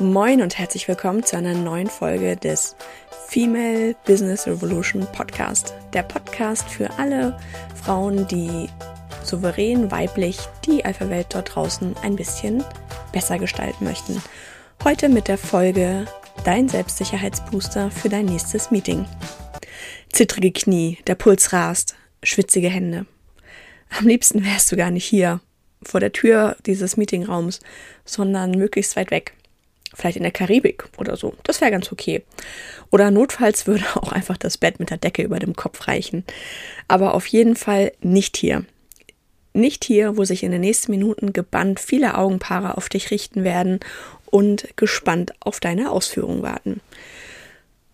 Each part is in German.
Moin und herzlich willkommen zu einer neuen Folge des Female Business Revolution Podcast. Der Podcast für alle Frauen, die souverän weiblich die Alpha-Welt dort draußen ein bisschen besser gestalten möchten. Heute mit der Folge Dein Selbstsicherheitsbooster für dein nächstes Meeting. Zittrige Knie, der Puls rast, schwitzige Hände. Am liebsten wärst du gar nicht hier, vor der Tür dieses Meetingraums, sondern möglichst weit weg. Vielleicht in der Karibik oder so. Das wäre ganz okay. Oder notfalls würde auch einfach das Bett mit der Decke über dem Kopf reichen. Aber auf jeden Fall nicht hier. Nicht hier, wo sich in den nächsten Minuten gebannt viele Augenpaare auf dich richten werden und gespannt auf deine Ausführungen warten.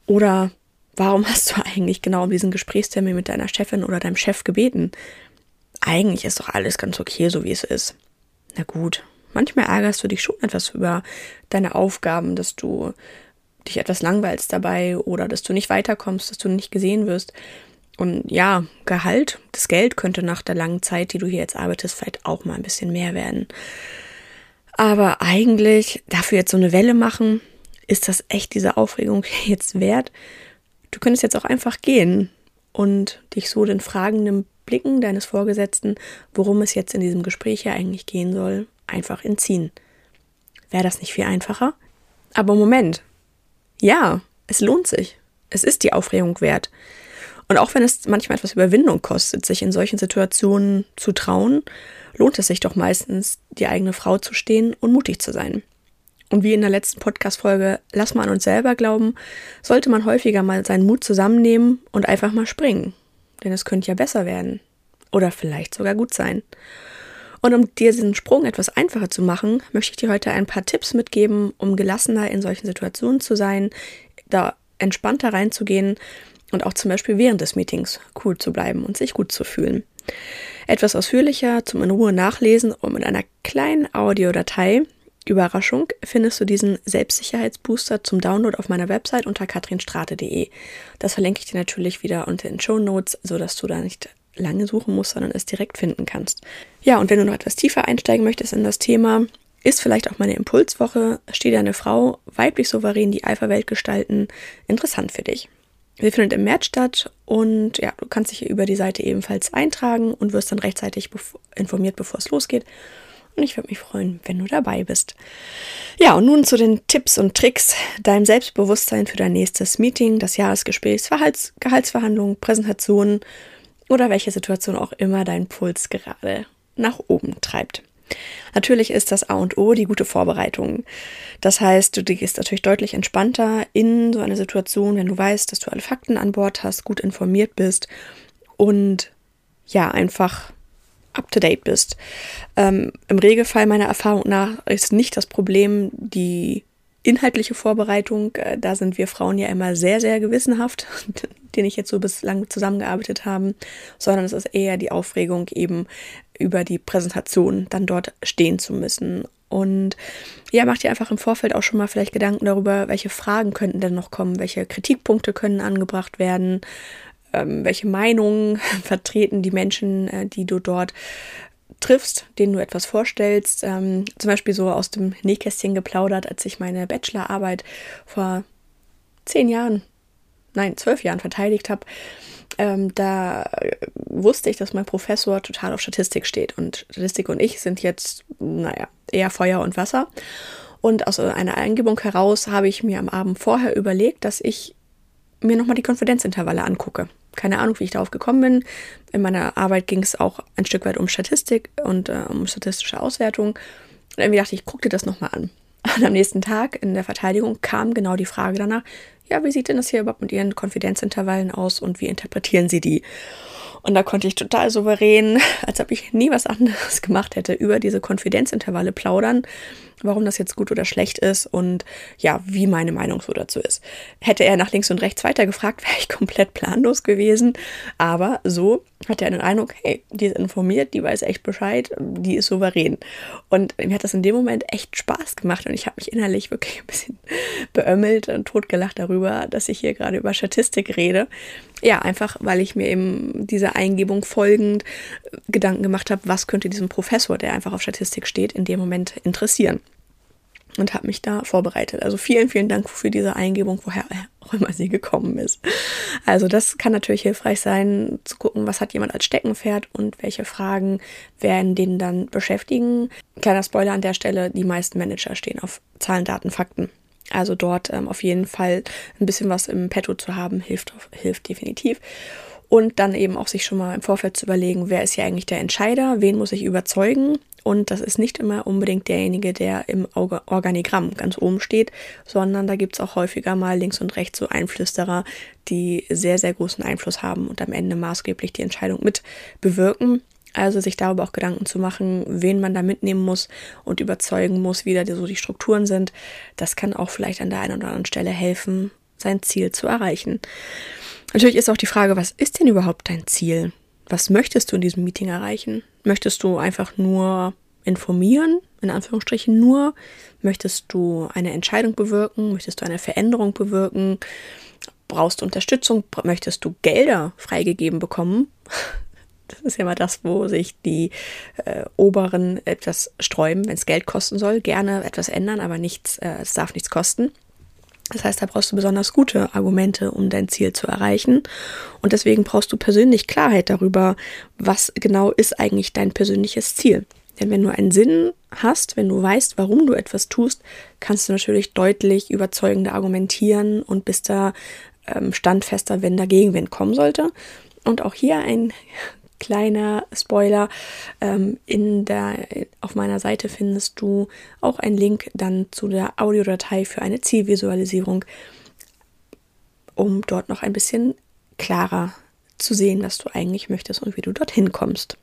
Oder warum hast du eigentlich genau um diesen Gesprächstermin mit deiner Chefin oder deinem Chef gebeten? Eigentlich ist doch alles ganz okay, so wie es ist. Na gut, manchmal ärgerst du dich schon etwas über deine Aufgaben, dass du dich etwas langweilst dabei oder dass du nicht weiterkommst, dass du nicht gesehen wirst. Und ja, Gehalt, das Geld könnte nach der langen Zeit, die du hier jetzt arbeitest, vielleicht auch mal ein bisschen mehr werden. Aber eigentlich dafür jetzt so eine Welle machen, ist das echt diese Aufregung jetzt wert? Du könntest jetzt auch einfach gehen und dich so den fragenden Blicken deines Vorgesetzten, worum es jetzt in diesem Gespräch hier eigentlich gehen soll, einfach entziehen. Wäre das nicht viel einfacher? Aber Moment. Ja, es lohnt sich. Es ist die Aufregung wert. Und auch wenn es manchmal etwas Überwindung kostet, sich in solchen Situationen zu trauen, lohnt es sich doch meistens, die eigene Frau zu stehen und mutig zu sein. Und wie in der letzten Podcast-Folge, lass mal an uns selber glauben, sollte man häufiger mal seinen Mut zusammennehmen und einfach mal springen. Denn es könnte ja besser werden. Oder vielleicht sogar gut sein. Und um dir diesen Sprung etwas einfacher zu machen, möchte ich dir heute ein paar Tipps mitgeben, um gelassener in solchen Situationen zu sein, da entspannter reinzugehen und auch zum Beispiel während des Meetings cool zu bleiben und sich gut zu fühlen. Etwas ausführlicher zum in Ruhe nachlesen und mit einer kleinen Audiodatei Überraschung findest du diesen Selbstsicherheitsbooster zum Download auf meiner Website unter katrinstrate.de. Das verlinke ich dir natürlich wieder unter den Show Notes, sodass du da nicht lange suchen musst, sondern es direkt finden kannst. Ja, und wenn du noch etwas tiefer einsteigen möchtest in das Thema, ist vielleicht auch meine Impulswoche, steht eine Frau, weiblich souverän die Alpha-Welt gestalten, interessant für dich. Sie findet im März statt und ja, du kannst dich über die Seite ebenfalls eintragen und wirst dann rechtzeitig informiert, bevor es losgeht. Und ich würde mich freuen, wenn du dabei bist. Ja, und nun zu den Tipps und Tricks, deinem Selbstbewusstsein für dein nächstes Meeting, das Jahresgespräch, Verhalts Gehaltsverhandlungen, Präsentationen oder welche Situation auch immer deinen Puls gerade nach oben treibt. Natürlich ist das A und O die gute Vorbereitung. Das heißt, du gehst natürlich deutlich entspannter in so eine Situation, wenn du weißt, dass du alle Fakten an Bord hast, gut informiert bist und ja, einfach up to date bist. Ähm, Im Regelfall meiner Erfahrung nach ist nicht das Problem die inhaltliche Vorbereitung. Äh, da sind wir Frauen ja immer sehr, sehr gewissenhaft, den ich jetzt so bislang zusammengearbeitet haben, sondern es ist eher die Aufregung, eben über die Präsentation dann dort stehen zu müssen. Und ja, macht dir einfach im Vorfeld auch schon mal vielleicht Gedanken darüber, welche Fragen könnten denn noch kommen, welche Kritikpunkte können angebracht werden, ähm, welche Meinungen vertreten die Menschen, äh, die du dort triffst, denen du etwas vorstellst. Ähm, zum Beispiel so aus dem Nähkästchen geplaudert, als ich meine Bachelorarbeit vor zehn Jahren nein, zwölf Jahren verteidigt habe, ähm, da wusste ich, dass mein Professor total auf Statistik steht. Und Statistik und ich sind jetzt, naja, eher Feuer und Wasser. Und aus einer Eingebung heraus habe ich mir am Abend vorher überlegt, dass ich mir nochmal die Konfidenzintervalle angucke. Keine Ahnung, wie ich darauf gekommen bin. In meiner Arbeit ging es auch ein Stück weit um Statistik und äh, um statistische Auswertung. Und irgendwie dachte ich, ich gucke dir das nochmal an. Und am nächsten Tag in der Verteidigung kam genau die Frage danach, ja, wie sieht denn das hier überhaupt mit Ihren Konfidenzintervallen aus und wie interpretieren Sie die? Und da konnte ich total souverän, als ob ich nie was anderes gemacht hätte, über diese Konfidenzintervalle plaudern, warum das jetzt gut oder schlecht ist und ja, wie meine Meinung so dazu ist. Hätte er nach links und rechts weiter gefragt, wäre ich komplett planlos gewesen. Aber so hat er den Eindruck, hey, die ist informiert, die weiß echt Bescheid, die ist souverän. Und mir hat das in dem Moment echt Spaß gemacht und ich habe mich innerlich wirklich ein bisschen beömmelt und totgelacht darüber, dass ich hier gerade über Statistik rede. Ja, einfach weil ich mir eben dieser Eingebung folgend Gedanken gemacht habe, was könnte diesem Professor, der einfach auf Statistik steht, in dem Moment interessieren. Und habe mich da vorbereitet. Also vielen, vielen Dank für diese Eingebung, woher auch immer sie gekommen ist. Also das kann natürlich hilfreich sein, zu gucken, was hat jemand als Steckenpferd und welche Fragen werden den dann beschäftigen. Kleiner Spoiler an der Stelle, die meisten Manager stehen auf Zahlen, Daten, Fakten. Also dort ähm, auf jeden Fall ein bisschen was im Petto zu haben, hilft, hilft definitiv. Und dann eben auch sich schon mal im Vorfeld zu überlegen, wer ist hier eigentlich der Entscheider, wen muss ich überzeugen und das ist nicht immer unbedingt derjenige, der im Organigramm ganz oben steht, sondern da gibt es auch häufiger mal links und rechts so Einflüsterer, die sehr, sehr großen Einfluss haben und am Ende maßgeblich die Entscheidung mit bewirken. Also sich darüber auch Gedanken zu machen, wen man da mitnehmen muss und überzeugen muss, wie da so die Strukturen sind. Das kann auch vielleicht an der einen oder anderen Stelle helfen, sein Ziel zu erreichen. Natürlich ist auch die Frage, was ist denn überhaupt dein Ziel? was möchtest du in diesem Meeting erreichen? Möchtest du einfach nur informieren, in Anführungsstrichen nur? Möchtest du eine Entscheidung bewirken? Möchtest du eine Veränderung bewirken? Brauchst du Unterstützung? Möchtest du Gelder freigegeben bekommen? Das ist ja mal das, wo sich die äh, Oberen etwas sträuben, wenn es Geld kosten soll. Gerne etwas ändern, aber nichts, äh, es darf nichts kosten. Das heißt, da brauchst du besonders gute Argumente, um dein Ziel zu erreichen. Und deswegen brauchst du persönlich Klarheit darüber, was genau ist eigentlich dein persönliches Ziel. Denn wenn du einen Sinn hast, wenn du weißt, warum du etwas tust, kannst du natürlich deutlich überzeugender argumentieren und bist da ähm, standfester, wenn da Gegenwind kommen sollte. Und auch hier ein kleiner Spoiler. Ähm, in der, auf meiner Seite findest du auch einen Link dann zu der Audiodatei für eine Zielvisualisierung, um dort noch ein bisschen klarer zu sehen, was du eigentlich möchtest und wie du dorthin kommst.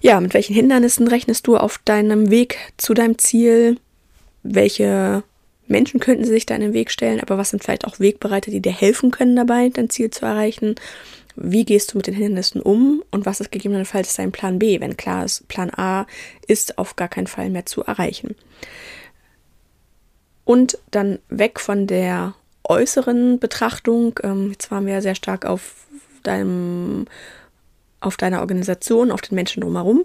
Ja, mit welchen Hindernissen rechnest du auf deinem Weg zu deinem Ziel? Welche Menschen könnten sich da in den Weg stellen, aber was sind vielleicht auch Wegbereiter, die dir helfen können dabei, dein Ziel zu erreichen? Wie gehst du mit den Hindernissen um und was ist gegebenenfalls dein Plan B, wenn klar ist, Plan A ist auf gar keinen Fall mehr zu erreichen. Und dann weg von der äußeren Betrachtung. Ähm, jetzt waren wir sehr stark auf deinem, auf deiner Organisation, auf den Menschen drumherum.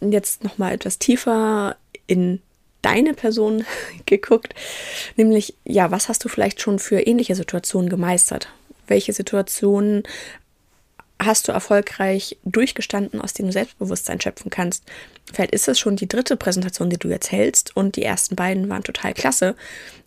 Jetzt nochmal etwas tiefer in deine Person geguckt, nämlich ja, was hast du vielleicht schon für ähnliche Situationen gemeistert? Welche Situationen hast du erfolgreich durchgestanden, aus dem du Selbstbewusstsein schöpfen kannst. Vielleicht ist es schon die dritte Präsentation, die du jetzt hältst und die ersten beiden waren total klasse.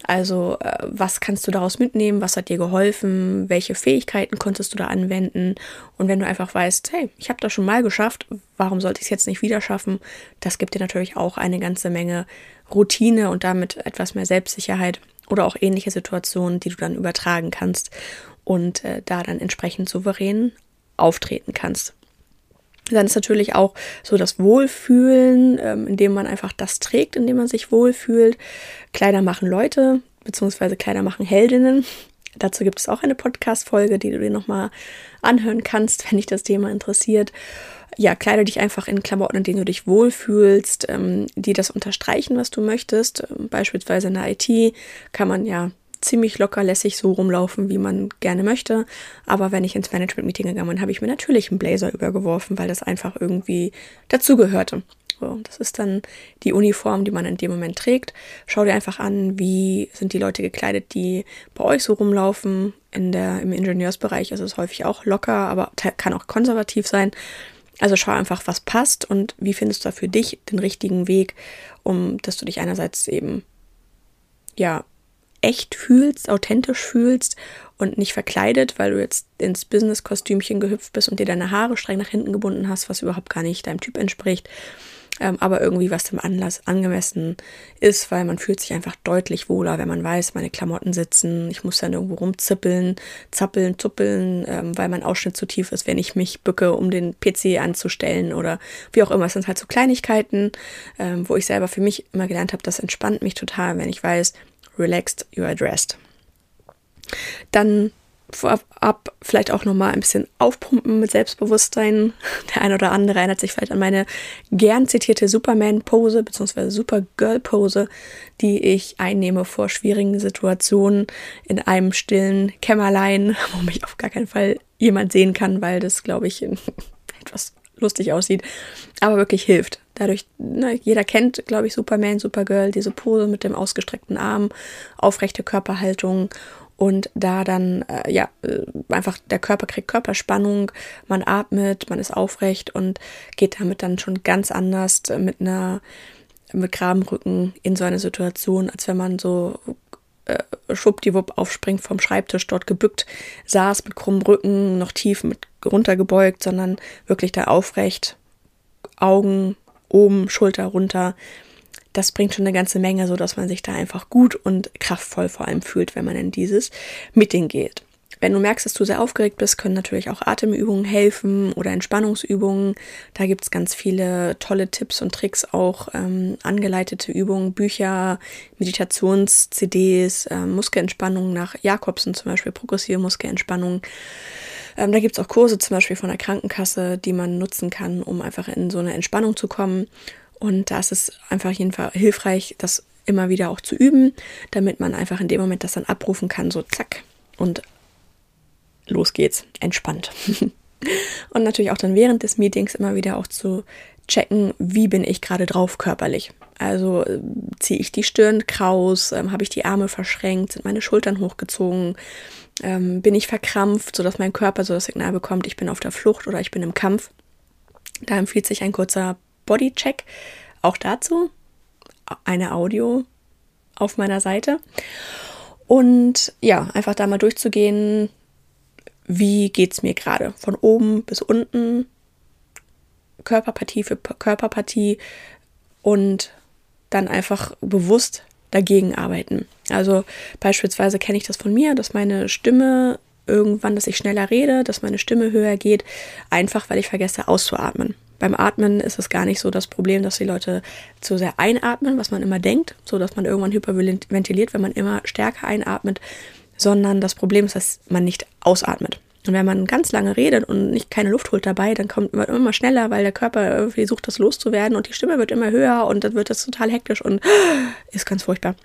Also äh, was kannst du daraus mitnehmen? Was hat dir geholfen? Welche Fähigkeiten konntest du da anwenden? Und wenn du einfach weißt, hey, ich habe das schon mal geschafft, warum sollte ich es jetzt nicht wieder schaffen? Das gibt dir natürlich auch eine ganze Menge Routine und damit etwas mehr Selbstsicherheit oder auch ähnliche Situationen, die du dann übertragen kannst und äh, da dann entsprechend souverän auftreten kannst. Dann ist natürlich auch so das Wohlfühlen, ähm, indem man einfach das trägt, indem man sich wohlfühlt. Kleider machen Leute, beziehungsweise Kleider machen Heldinnen. Dazu gibt es auch eine Podcast-Folge, die du dir nochmal anhören kannst, wenn dich das Thema interessiert. Ja, kleide dich einfach in Klamotten, in denen du dich wohlfühlst, ähm, die das unterstreichen, was du möchtest. Ähm, beispielsweise in der IT kann man ja ziemlich locker lässig so rumlaufen, wie man gerne möchte. Aber wenn ich ins Management-Meeting gegangen bin, habe ich mir natürlich einen Blazer übergeworfen, weil das einfach irgendwie dazugehörte. So, das ist dann die Uniform, die man in dem Moment trägt. Schau dir einfach an, wie sind die Leute gekleidet, die bei euch so rumlaufen. In der, Im Ingenieursbereich ist es häufig auch locker, aber kann auch konservativ sein. Also schau einfach, was passt und wie findest du da für dich den richtigen Weg, um dass du dich einerseits eben ja echt fühlst, authentisch fühlst und nicht verkleidet, weil du jetzt ins Business-Kostümchen gehüpft bist und dir deine Haare streng nach hinten gebunden hast, was überhaupt gar nicht deinem Typ entspricht. Ähm, aber irgendwie was dem Anlass angemessen ist, weil man fühlt sich einfach deutlich wohler, wenn man weiß, meine Klamotten sitzen, ich muss dann irgendwo rumzippeln, zappeln, zuppeln, ähm, weil mein Ausschnitt zu tief ist, wenn ich mich bücke, um den PC anzustellen oder wie auch immer. Es sind halt so Kleinigkeiten, ähm, wo ich selber für mich immer gelernt habe, das entspannt mich total, wenn ich weiß, relaxed, you are dressed. Dann vorab vielleicht auch nochmal ein bisschen aufpumpen mit Selbstbewusstsein. Der ein oder andere erinnert sich vielleicht an meine gern zitierte Superman-Pose bzw. Supergirl-Pose, die ich einnehme vor schwierigen Situationen in einem stillen Kämmerlein, wo mich auf gar keinen Fall jemand sehen kann, weil das, glaube ich, etwas lustig aussieht, aber wirklich hilft. Dadurch, ne, jeder kennt, glaube ich, Superman, Supergirl, diese Pose mit dem ausgestreckten Arm, aufrechte Körperhaltung und da dann, äh, ja, äh, einfach der Körper kriegt Körperspannung, man atmet, man ist aufrecht und geht damit dann schon ganz anders mit einer, mit Grabenrücken in so eine Situation, als wenn man so äh, schwuppdiwupp aufspringt vom Schreibtisch, dort gebückt saß mit krummem Rücken, noch tief mit runtergebeugt, sondern wirklich da aufrecht, Augen oben, Schulter runter, das bringt schon eine ganze Menge, so dass man sich da einfach gut und kraftvoll vor allem fühlt, wenn man in dieses Meeting geht. Wenn du merkst, dass du sehr aufgeregt bist, können natürlich auch Atemübungen helfen oder Entspannungsübungen. Da gibt es ganz viele tolle Tipps und Tricks, auch ähm, angeleitete Übungen, Bücher, Meditations-CDs, äh, Muskelentspannung nach Jakobsen zum Beispiel, progressive Muskelentspannung. Ähm, da gibt es auch Kurse zum Beispiel von der Krankenkasse, die man nutzen kann, um einfach in so eine Entspannung zu kommen. Und da ist es einfach jedenfalls hilfreich, das immer wieder auch zu üben, damit man einfach in dem Moment das dann abrufen kann, so zack und los geht's, entspannt. und natürlich auch dann während des Meetings immer wieder auch zu checken, wie bin ich gerade drauf körperlich. Also äh, ziehe ich die Stirn kraus, ähm, habe ich die Arme verschränkt, sind meine Schultern hochgezogen, ähm, bin ich verkrampft, sodass mein Körper so das Signal bekommt, ich bin auf der Flucht oder ich bin im Kampf. Da empfiehlt sich ein kurzer Bodycheck. Auch dazu eine Audio auf meiner Seite. Und ja, einfach da mal durchzugehen, wie geht es mir gerade? Von oben bis unten, Körperpartie für Körperpartie und dann einfach bewusst dagegen arbeiten. Also beispielsweise kenne ich das von mir, dass meine Stimme irgendwann, dass ich schneller rede, dass meine Stimme höher geht, einfach weil ich vergesse auszuatmen. Beim Atmen ist es gar nicht so das Problem, dass die Leute zu sehr einatmen, was man immer denkt, so dass man irgendwann hyperventiliert, wenn man immer stärker einatmet, sondern das Problem ist, dass man nicht ausatmet. Und wenn man ganz lange redet und nicht keine Luft holt dabei, dann kommt man immer schneller, weil der Körper irgendwie sucht, das loszuwerden und die Stimme wird immer höher und dann wird das total hektisch und ist ganz furchtbar.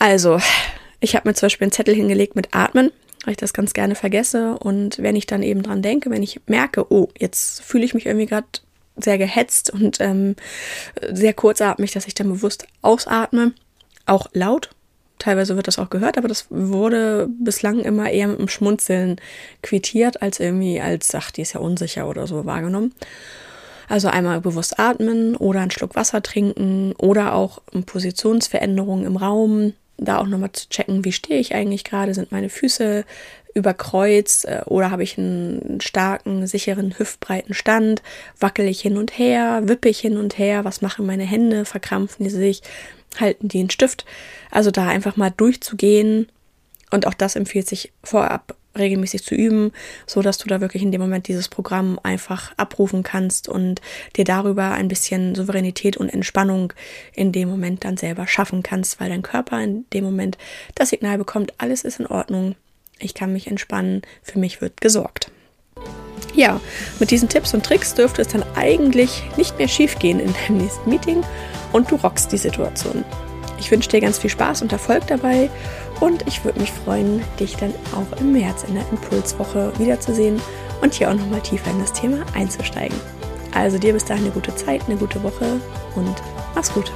Also, ich habe mir zum Beispiel einen Zettel hingelegt mit Atmen weil ich das ganz gerne vergesse. Und wenn ich dann eben dran denke, wenn ich merke, oh, jetzt fühle ich mich irgendwie gerade sehr gehetzt und ähm, sehr kurzatmig, dass ich dann bewusst ausatme, auch laut. Teilweise wird das auch gehört, aber das wurde bislang immer eher mit einem Schmunzeln quittiert, als irgendwie als, ach, die ist ja unsicher oder so wahrgenommen. Also einmal bewusst atmen oder einen Schluck Wasser trinken oder auch Positionsveränderungen im Raum, da auch nochmal zu checken, wie stehe ich eigentlich gerade, sind meine Füße überkreuzt äh, oder habe ich einen starken, sicheren, hüftbreiten Stand, wackel ich hin und her, wippe ich hin und her, was machen meine Hände, verkrampfen die sich, halten die einen Stift. Also da einfach mal durchzugehen und auch das empfiehlt sich vorab regelmäßig zu üben, so dass du da wirklich in dem Moment dieses Programm einfach abrufen kannst und dir darüber ein bisschen Souveränität und Entspannung in dem Moment dann selber schaffen kannst, weil dein Körper in dem Moment das Signal bekommt, alles ist in Ordnung, ich kann mich entspannen, für mich wird gesorgt. Ja, mit diesen Tipps und Tricks dürfte es dann eigentlich nicht mehr schief gehen in deinem nächsten Meeting und du rockst die Situation. Ich wünsche dir ganz viel Spaß und Erfolg dabei und ich würde mich freuen, dich dann auch im März in der Impulswoche wiederzusehen und hier auch nochmal tiefer in das Thema einzusteigen. Also dir bis dahin eine gute Zeit, eine gute Woche und mach's gut.